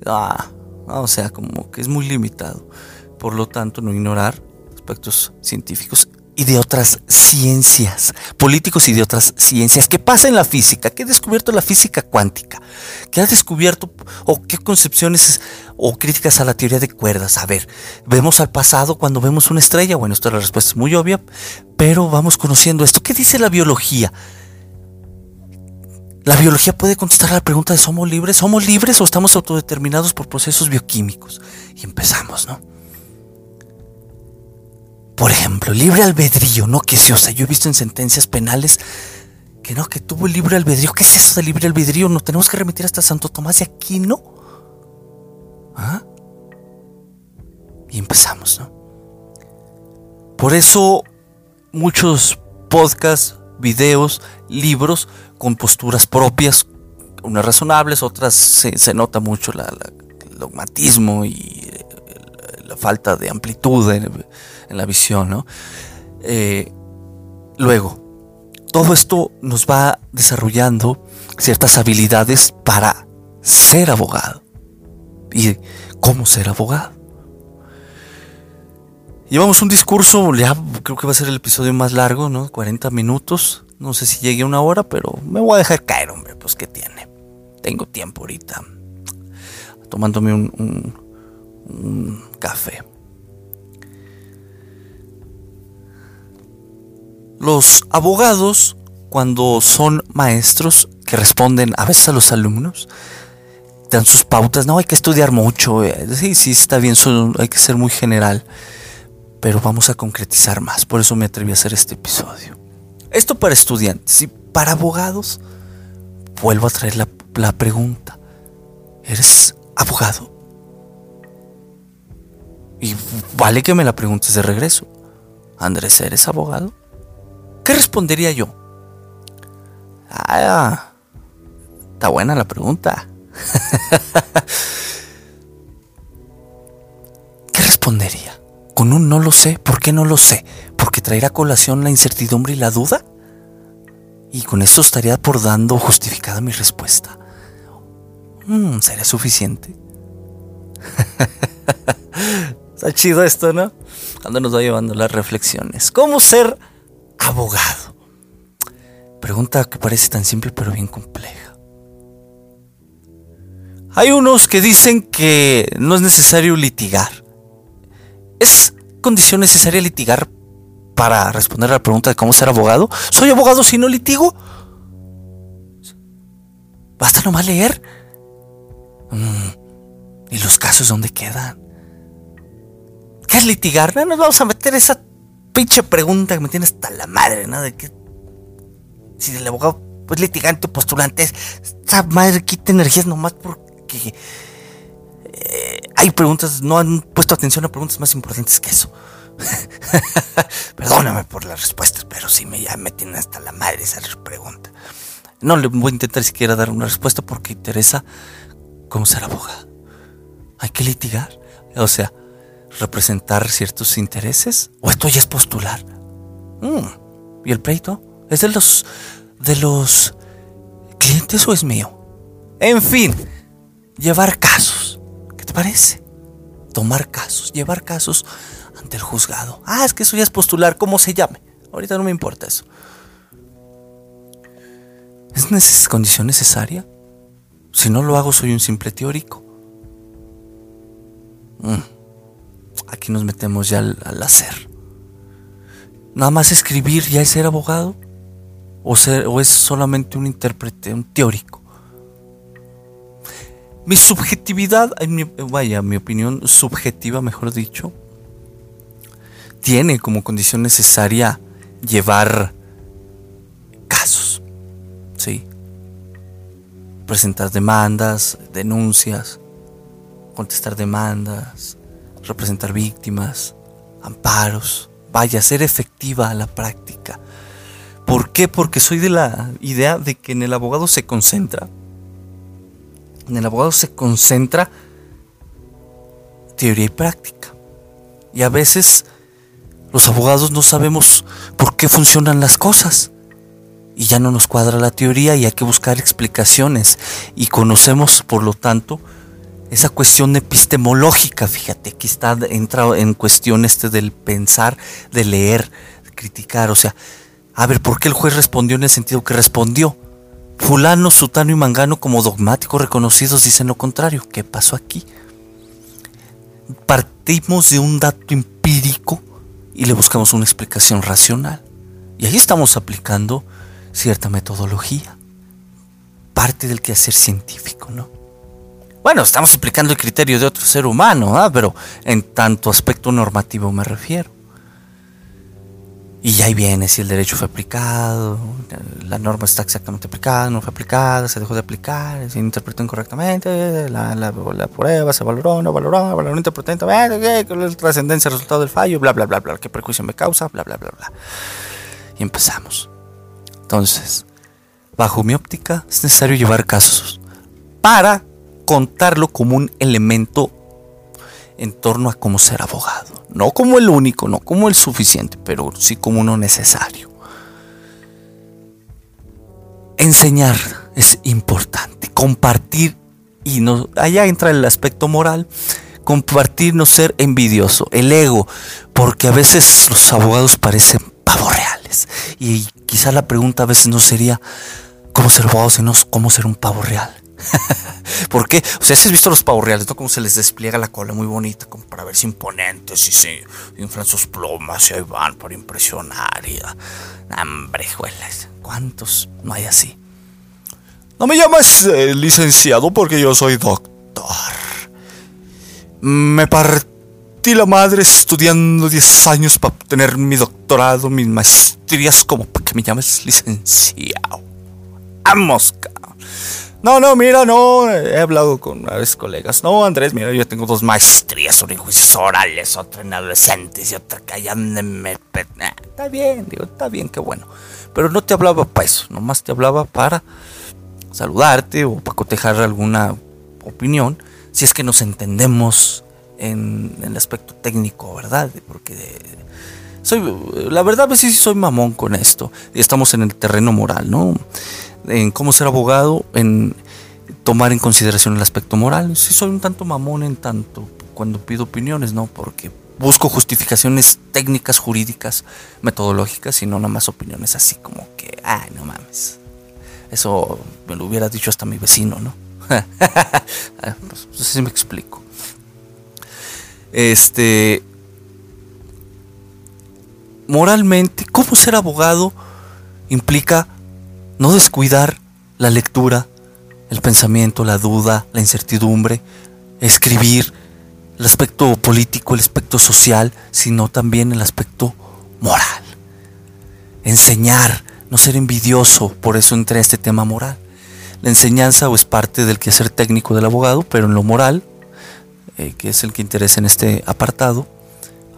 ah, o sea, como que es muy limitado. Por lo tanto, no ignorar aspectos científicos y de otras ciencias, políticos y de otras ciencias. ¿Qué pasa en la física? ¿Qué ha descubierto la física cuántica? ¿Qué ha descubierto o qué concepciones o críticas a la teoría de cuerdas? A ver, vemos al pasado cuando vemos una estrella. Bueno, esta la respuesta es muy obvia, pero vamos conociendo esto. ¿Qué dice la biología? La biología puede contestar a la pregunta de ¿somos libres? ¿Somos libres o estamos autodeterminados por procesos bioquímicos? Y empezamos, ¿no? Por ejemplo, libre albedrío, ¿no? Que se, o sea, yo he visto en sentencias penales que no, que tuvo libre albedrío. ¿Qué es eso de libre albedrío? ¿No tenemos que remitir hasta Santo Tomás de Aquino? ¿Ah? Y empezamos, ¿no? Por eso muchos podcasts, videos, libros con posturas propias, unas razonables, otras se, nota mucho el dogmatismo y la falta de amplitud en, la visión, ¿no? Eh, luego, todo esto nos va desarrollando ciertas habilidades para ser abogado. ¿Y cómo ser abogado? Llevamos un discurso, ya creo que va a ser el episodio más largo, ¿no? 40 minutos. No sé si llegue a una hora, pero me voy a dejar caer, hombre, pues ¿qué tiene? Tengo tiempo ahorita. Tomándome un café. Los abogados, cuando son maestros que responden a veces a los alumnos, dan sus pautas, no hay que estudiar mucho, eh, sí, sí, está bien, hay que ser muy general, pero vamos a concretizar más, por eso me atreví a hacer este episodio. Esto para estudiantes y para abogados, vuelvo a traer la, la pregunta, ¿eres abogado? Y vale que me la preguntes de regreso. Andrés, ¿eres abogado? ¿Qué respondería yo? Ah, está buena la pregunta. ¿Qué respondería? Con un no lo sé. ¿Por qué no lo sé? ¿Porque traerá colación la incertidumbre y la duda? Y con eso estaría por dando justificada mi respuesta. Mm, ¿Sería suficiente? Está chido esto, ¿no? Cuando nos va llevando las reflexiones. ¿Cómo ser abogado? Pregunta que parece tan simple pero bien compleja. Hay unos que dicen que no es necesario litigar. ¿Es condición necesaria litigar para responder a la pregunta de cómo ser abogado? ¿Soy abogado si no litigo? ¿Basta nomás leer? Mm, ¿Y los casos dónde quedan? ¿Qué es litigar? No nos vamos a meter esa pinche pregunta que me tiene hasta la madre, ¿no? De que si el abogado pues litigante o postulante esta madre quita energías nomás porque eh, hay preguntas, no han puesto atención a preguntas más importantes que eso. Perdóname por las respuestas, pero sí me, ya me tiene hasta la madre esa pregunta. No le voy a intentar siquiera dar una respuesta porque interesa cómo ser abogado. Hay que litigar. O sea, representar ciertos intereses. O esto ya es postular. Mm, ¿Y el pleito? ¿Es de los de los clientes o es mío? En fin, llevar casos. ¿Qué te parece? Tomar casos, llevar casos ante el juzgado. Ah, es que eso ya es postular, ¿cómo se llame? Ahorita no me importa eso. ¿Es condición necesaria? Si no lo hago, soy un simple teórico. Mm. Aquí nos metemos ya al, hacer. Nada más escribir ya es ser abogado. O, es solamente un intérprete, un teórico. Mi subjetividad, vaya, mi opinión subjetiva, mejor dicho, tiene como condición necesaria llevar casos. ¿Sí? Presentar demandas, denuncias, contestar demandas, representar víctimas, amparos. Vaya, ser efectiva a la práctica. ¿Por qué? Porque soy de la idea de que en el abogado se concentra. En el abogado se concentra teoría y práctica. Y a veces los abogados no sabemos por qué funcionan las cosas. Y ya no nos cuadra la teoría y hay que buscar explicaciones. Y conocemos, por lo tanto, esa cuestión epistemológica, fíjate, aquí está entra en cuestión este del pensar, de leer, de criticar, o sea, a ver, ¿por qué el juez respondió en el sentido que respondió? Fulano, Sutano y Mangano como dogmáticos reconocidos dicen lo contrario. ¿Qué pasó aquí? Partimos de un dato empírico y le buscamos una explicación racional. Y ahí estamos aplicando cierta metodología, parte del quehacer científico, ¿no? Bueno, estamos aplicando el criterio de otro ser humano, ¿ah? pero en tanto aspecto normativo me refiero. Y ahí viene si el derecho fue aplicado, la norma está exactamente aplicada, no fue aplicada, se dejó de aplicar, se interpretó incorrectamente, la, la, prueba se valoró, no valoró, valoró interpretó, la trascendencia resultado del fallo, bla, bla, bla, bla, qué prejuicio me causa, bla, bla, bla, bla. Y empezamos. Entonces, bajo mi óptica, es necesario llevar casos para contarlo como un elemento en torno a cómo ser abogado. No como el único, no como el suficiente, pero sí como uno necesario. Enseñar es importante, compartir y no, allá entra el aspecto moral, compartir no ser envidioso, el ego, porque a veces los abogados parecen pavos reales y quizá la pregunta a veces no sería cómo ser abogado, sino cómo ser un pavo real. ¿Por qué? O sea, si has visto los pavos reales, ¿no? Como se les despliega la cola muy bonita, como para verse imponentes y se inflan sus plumas y ahí van para impresionar. Y, hambre, juelas. ¿Cuántos no hay así? No me llames eh, licenciado porque yo soy doctor. Me partí la madre estudiando 10 años para obtener mi doctorado, mis maestrías, como para que me llames licenciado. Vamos, no, no, mira, no. He hablado con varios colegas. No, Andrés, mira, yo tengo dos maestrías, una en juicios orales, otra en adolescentes y otra que me... Está bien, digo, está bien, qué bueno. Pero no te hablaba para eso, nomás te hablaba para saludarte o para cotejar alguna opinión, si es que nos entendemos en, el aspecto técnico, ¿verdad? Porque soy, la verdad, a veces sí soy mamón con esto. Estamos en el terreno moral, ¿no? En cómo ser abogado, en tomar en consideración el aspecto moral. Sí soy un tanto mamón en tanto cuando pido opiniones, ¿no? Porque busco justificaciones técnicas, jurídicas, metodológicas y no nada más opiniones así como que, ay, no mames. Eso me lo hubiera dicho hasta mi vecino, ¿no? Ah, pues, sé si me explico. Este. Moralmente, ¿cómo ser abogado implica no descuidar la lectura, el pensamiento, la duda, la incertidumbre, escribir, el aspecto político, el aspecto social, sino también el aspecto moral. Enseñar, no ser envidioso, por eso entré a este tema moral. La enseñanza es parte del quehacer técnico del abogado, pero en lo moral, eh, que es el que interesa en este apartado,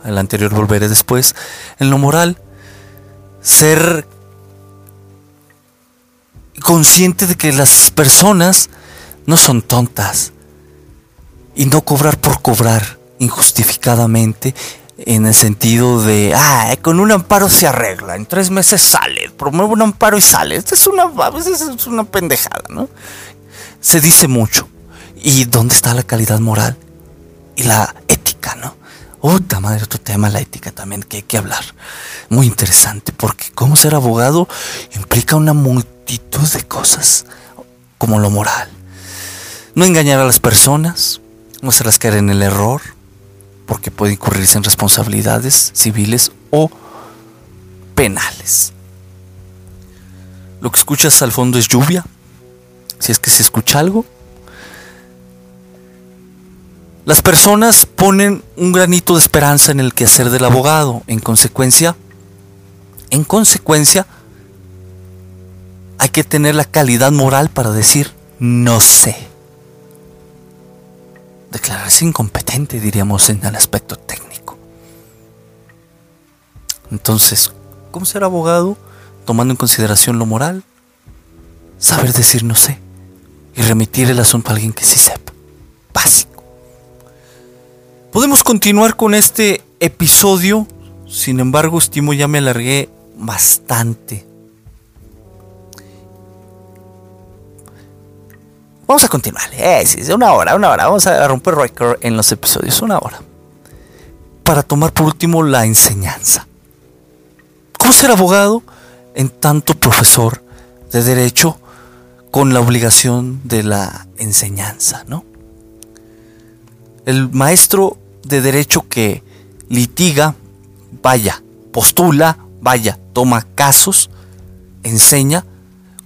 el anterior volveré después, en lo moral, ser consciente de que las personas no son tontas. y no cobrar por cobrar injustificadamente en el sentido de, ah, con un amparo se arregla, en tres meses sale, promueve un amparo y sale. Es una, a veces es una pendejada, ¿no? Se dice mucho. ¿Y dónde está la calidad moral? Y la ética, ¿no? Puta madre, otro tema, la ética también que hay que hablar. Muy interesante, porque cómo ser abogado implica una multitud de cosas, como lo moral. No engañar a las personas, no hacerlas caer en el error, porque puede incurrirse en responsabilidades civiles o penales. Lo que escuchas al fondo es lluvia, si es que se escucha algo. Las personas ponen un granito de esperanza en el quehacer del abogado. En consecuencia, en consecuencia, hay que tener la calidad moral para decir no sé declararse incompetente, diríamos, en el aspecto técnico. Entonces, ¿cómo ser abogado? Tomando en consideración lo moral, saber decir no sé y remitir el asunto a alguien que sí sepa. Básico. Podemos continuar con este episodio, sin embargo, estimo ya me alargué bastante. Vamos a continuar. Eh, una hora, una hora. Vamos a romper récord en los episodios. Una hora. Para tomar por último la enseñanza. ¿Cómo ser abogado en tanto profesor de derecho con la obligación de la enseñanza, ¿no? El maestro de derecho que litiga, vaya, postula, vaya, toma casos, enseña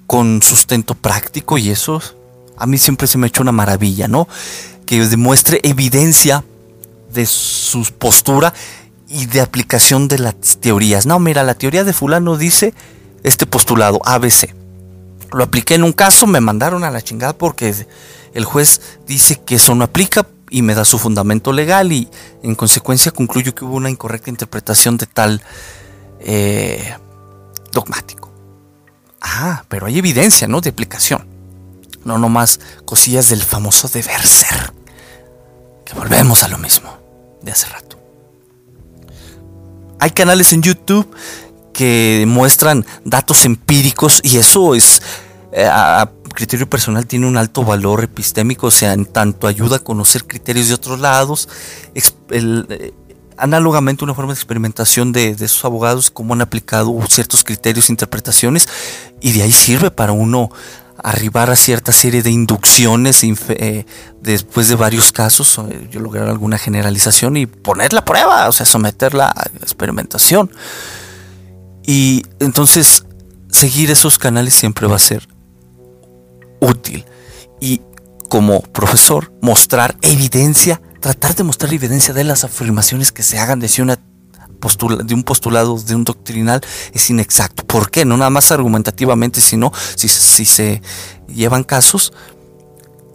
con sustento práctico y eso a mí siempre se me ha hecho una maravilla, ¿no? Que demuestre evidencia de su postura y de aplicación de las teorías. No, mira, la teoría de fulano dice este postulado ABC. Lo apliqué en un caso, me mandaron a la chingada porque el juez dice que eso no aplica y me da su fundamento legal y en consecuencia concluyo que hubo una incorrecta interpretación de tal eh, dogmático. Ah, pero hay evidencia, ¿no? De aplicación no nomás cosillas del famoso deber ser. Que volvemos a lo mismo de hace rato. Hay canales en YouTube que muestran datos empíricos y eso es eh, criterio personal tiene un alto valor epistémico, o sea, en tanto ayuda a conocer criterios de otros lados, eh, análogamente una forma de experimentación de, de, esos abogados, cómo han aplicado ciertos criterios, e interpretaciones, y de ahí sirve para uno arribar a cierta serie de inducciones eh, después de varios casos, eh, yo lograr alguna generalización y poner la prueba, o sea, someterla a experimentación. Y entonces seguir esos canales siempre va a ser útil. Y como profesor, mostrar evidencia, tratar de mostrar evidencia de las afirmaciones que se hagan de una de un postulado, de un doctrinal, es inexacto. ¿Por qué? No nada más argumentativamente, sino si, si se llevan casos,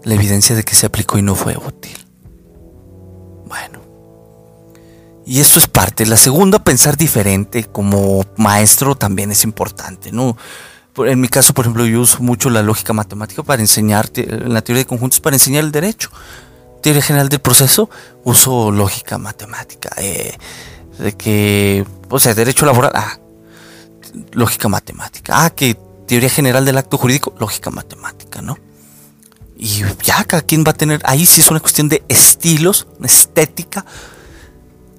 la evidencia de que se aplicó y no fue útil. Bueno. Y esto es parte. La segunda, pensar diferente como maestro también es importante, ¿no? En mi caso, por ejemplo, yo uso mucho la lógica matemática para enseñar, en la teoría de conjuntos, para enseñar el derecho. Teoría general del proceso, uso lógica matemática. Eh, de que, o sea, derecho laboral, ah, lógica matemática. Ah, que teoría general del acto jurídico, lógica matemática, ¿no? Y ya cada quien va a tener, ahí sí es una cuestión de estilos, estética.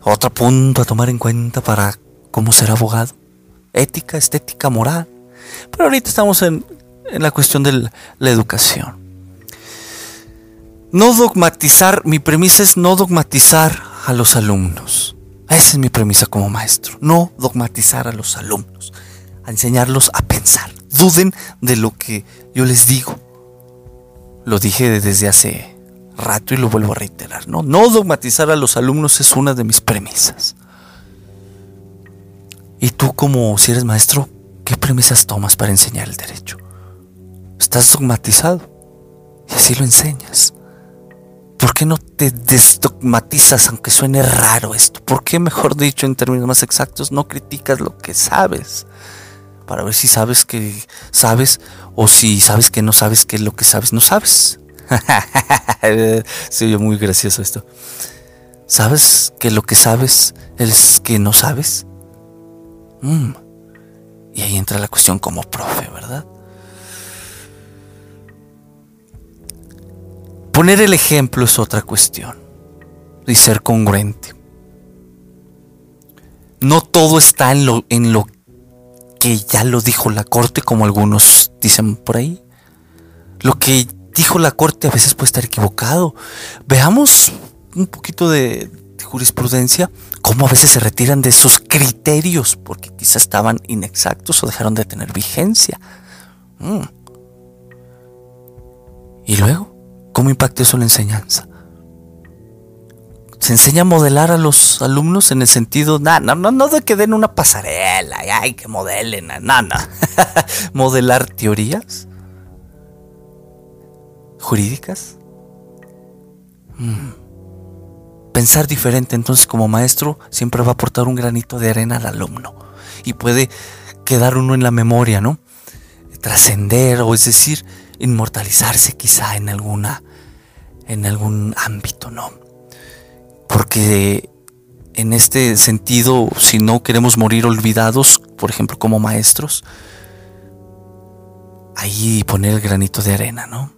Otro punto a tomar en cuenta para cómo ser abogado. Ética, estética, moral. Pero ahorita estamos en, la cuestión de la educación. No dogmatizar, mi premisa es no dogmatizar a los alumnos. Esa es mi premisa como maestro. No dogmatizar a los alumnos, a enseñarlos a pensar. Duden de lo que yo les digo. Lo dije desde hace rato y lo vuelvo a reiterar. No, no dogmatizar a los alumnos es una de mis premisas. Y tú como si eres maestro, ¿qué premisas tomas para enseñar el derecho? Estás dogmatizado y así lo enseñas. ¿Por qué no te desdogmatizas, aunque suene raro esto? ¿Por qué, mejor dicho, en términos más exactos, no criticas lo que sabes? Para ver si sabes que sabes o si sabes que no sabes que lo que sabes no sabes. Se oye muy gracioso esto. ¿Sabes que lo que sabes es que no sabes? Mm. Y ahí entra la cuestión como profe, ¿verdad? Poner el ejemplo es otra cuestión. Y ser congruente. No todo está en lo, en lo que ya lo dijo la corte, como algunos dicen por ahí. Lo que dijo la corte a veces puede estar equivocado. Veamos un poquito de, jurisprudencia, cómo a veces se retiran de esos criterios porque quizás estaban inexactos o dejaron de tener vigencia. Mm. Y luego, ¿cómo impacta eso en la enseñanza? Se enseña a modelar a los alumnos en el sentido, no, no, no de que den una pasarela, ay, que modelen, nada. modelar teorías jurídicas. Mm. Pensar diferente entonces como maestro siempre va a aportar un granito de arena al alumno y puede quedar uno en la memoria, ¿no? Trascender o es decir, inmortalizarse quizá en alguna en algún ámbito, ¿no? Porque en este sentido, si no queremos morir olvidados, por ejemplo, como maestros, ahí poner el granito de arena, ¿no?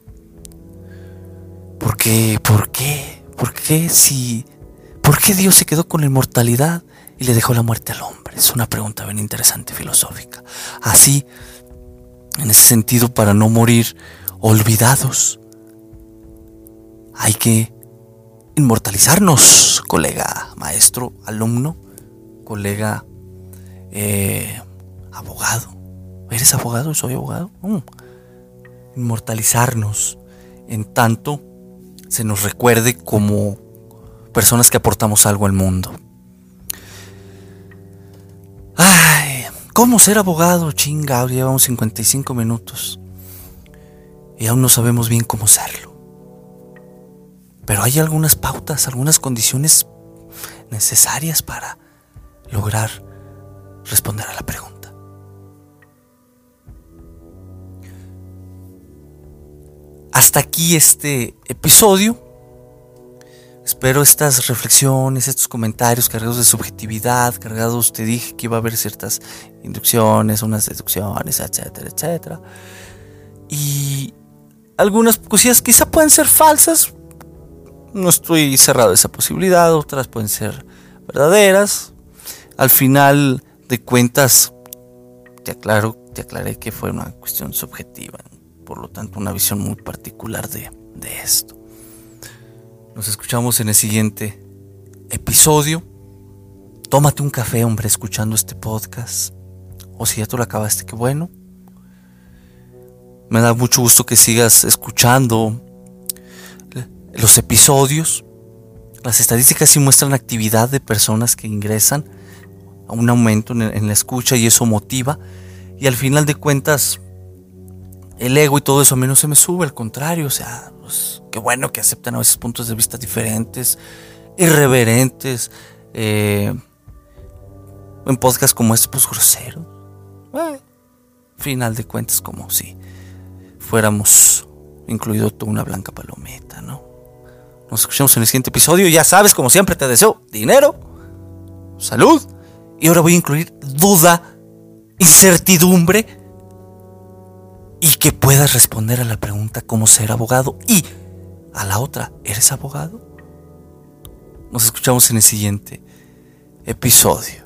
¿Por qué? ¿Por qué? ¿Por qué si... ¿Por qué Dios se quedó con la inmortalidad y le dejó la muerte al hombre? Es una pregunta bien interesante filosófica. Así, en ese sentido, para no morir olvidados, hay que inmortalizarnos, colega, maestro, alumno, colega, eh, abogado. ¿Eres abogado? ¿Soy abogado? Mm. Inmortalizarnos en tanto se nos recuerde como personas que aportamos algo al mundo. Ay, ¿cómo ser abogado? Chinga, llevamos 55 minutos. Y aún no sabemos bien cómo serlo. Pero hay algunas pautas, algunas condiciones necesarias para lograr responder a la pregunta. Hasta aquí este episodio. Espero estas reflexiones, estos comentarios cargados de subjetividad, cargados, te dije que iba a haber ciertas inducciones, unas deducciones, etcétera, etcétera. Y algunas cosillas quizá pueden ser falsas, no estoy cerrado a esa posibilidad, otras pueden ser verdaderas. Al final de cuentas, te aclaro, te aclaré que fue una cuestión subjetiva por lo tanto una visión muy particular de, esto. Nos escuchamos en el siguiente episodio. Tómate un café, hombre, escuchando este podcast. O si ya tú lo acabaste, qué bueno. Me da mucho gusto que sigas escuchando los episodios. Las estadísticas sí muestran actividad de personas que ingresan a un aumento en la escucha y eso motiva. Y al final de cuentas, el ego y todo eso a mí no se me sube, al contrario, o sea, pues, qué bueno que aceptan a veces puntos de vista diferentes, irreverentes, eh, en podcast como este, pues grosero. Eh, final de cuentas, como si fuéramos incluido tú una blanca palometa, ¿no? Nos escuchamos en el siguiente episodio. Ya sabes, como siempre, te deseo dinero, salud. Y ahora voy a incluir duda, incertidumbre y que puedas responder a la pregunta cómo ser abogado y a la otra, ¿eres abogado? Nos escuchamos en el siguiente episodio.